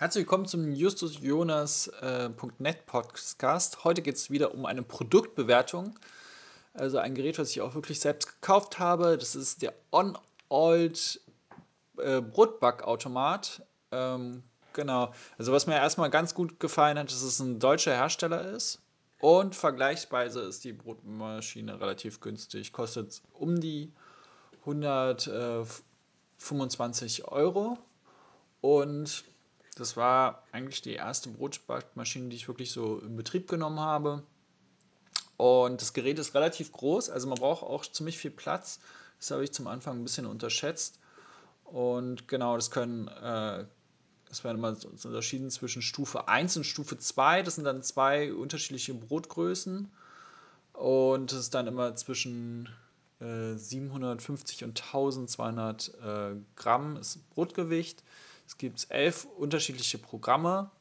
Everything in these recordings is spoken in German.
Herzlich willkommen zum justusjonas.net äh, Podcast. Heute geht es wieder um eine Produktbewertung. Also ein Gerät, was ich auch wirklich selbst gekauft habe. Das ist der On-Old äh, Brotbackautomat. Ähm, genau. Also was mir erstmal ganz gut gefallen hat, dass es ein deutscher Hersteller ist. Und vergleichsweise ist die Brotmaschine relativ günstig. Kostet um die 125 Euro. Und das war eigentlich die erste Brotbackmaschine, die ich wirklich so in Betrieb genommen habe. Und das Gerät ist relativ groß, also man braucht auch ziemlich viel Platz. Das habe ich zum Anfang ein bisschen unterschätzt. Und genau, das können, äh, es werden immer unterschieden zwischen Stufe 1 und Stufe 2. Das sind dann zwei unterschiedliche Brotgrößen. Und das ist dann immer zwischen äh, 750 und 1200 äh, Gramm ist Brotgewicht. Es gibt elf unterschiedliche Programme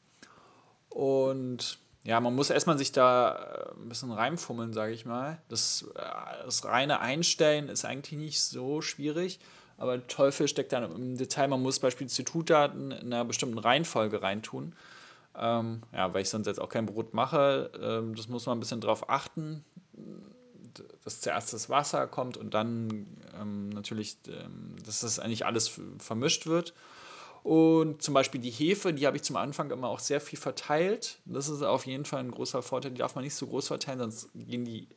und ja, man muss erstmal sich da äh, ein bisschen reinfummeln, sage ich mal. Das, äh, das reine Einstellen ist eigentlich nicht so schwierig, aber Teufel steckt dann im Detail. Man muss beispielsweise Zutaten in einer bestimmten Reihenfolge reintun. Ähm, ja, weil ich sonst jetzt auch kein Brot mache. Ähm, das muss man ein bisschen drauf achten, dass zuerst das Wasser kommt und dann ähm, natürlich, ähm, dass das eigentlich alles vermischt wird. Und zum Beispiel die Hefe, die habe ich zum Anfang immer auch sehr viel verteilt. Das ist auf jeden Fall ein großer Vorteil. Die darf man nicht so groß verteilen, sonst gehen die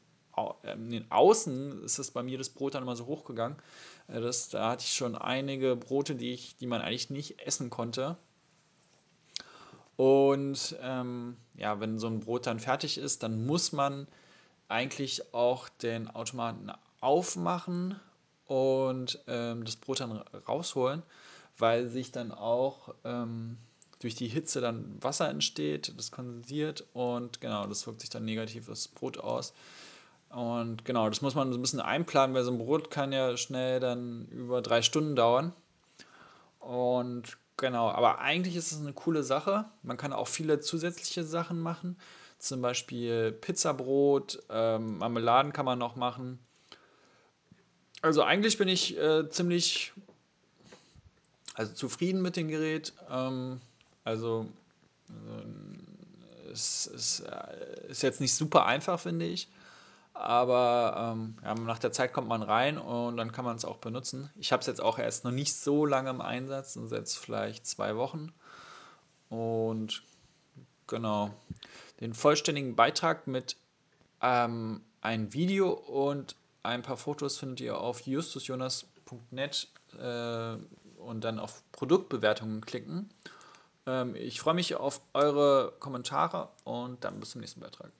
in den Außen ist das bei mir das Brot dann immer so hochgegangen. Äh, das, da hatte ich schon einige Brote, die, ich, die man eigentlich nicht essen konnte. Und ähm, ja, wenn so ein Brot dann fertig ist, dann muss man eigentlich auch den Automaten aufmachen und ähm, das Brot dann rausholen weil sich dann auch ähm, durch die Hitze dann Wasser entsteht, das kondensiert und genau, das wirkt sich dann negativ aufs Brot aus. Und genau, das muss man so ein bisschen einplanen, weil so ein Brot kann ja schnell dann über drei Stunden dauern. Und genau, aber eigentlich ist es eine coole Sache. Man kann auch viele zusätzliche Sachen machen. Zum Beispiel Pizzabrot, ähm, Marmeladen kann man noch machen. Also eigentlich bin ich äh, ziemlich also zufrieden mit dem Gerät. Ähm, also äh, es, äh, ist jetzt nicht super einfach, finde ich. Aber ähm, ja, nach der Zeit kommt man rein und dann kann man es auch benutzen. Ich habe es jetzt auch erst noch nicht so lange im Einsatz, und jetzt vielleicht zwei Wochen. Und genau, den vollständigen Beitrag mit ähm, ein Video und ein paar Fotos findet ihr auf justusjonas.net. Äh, und dann auf Produktbewertungen klicken. Ähm, ich freue mich auf eure Kommentare und dann bis zum nächsten Beitrag.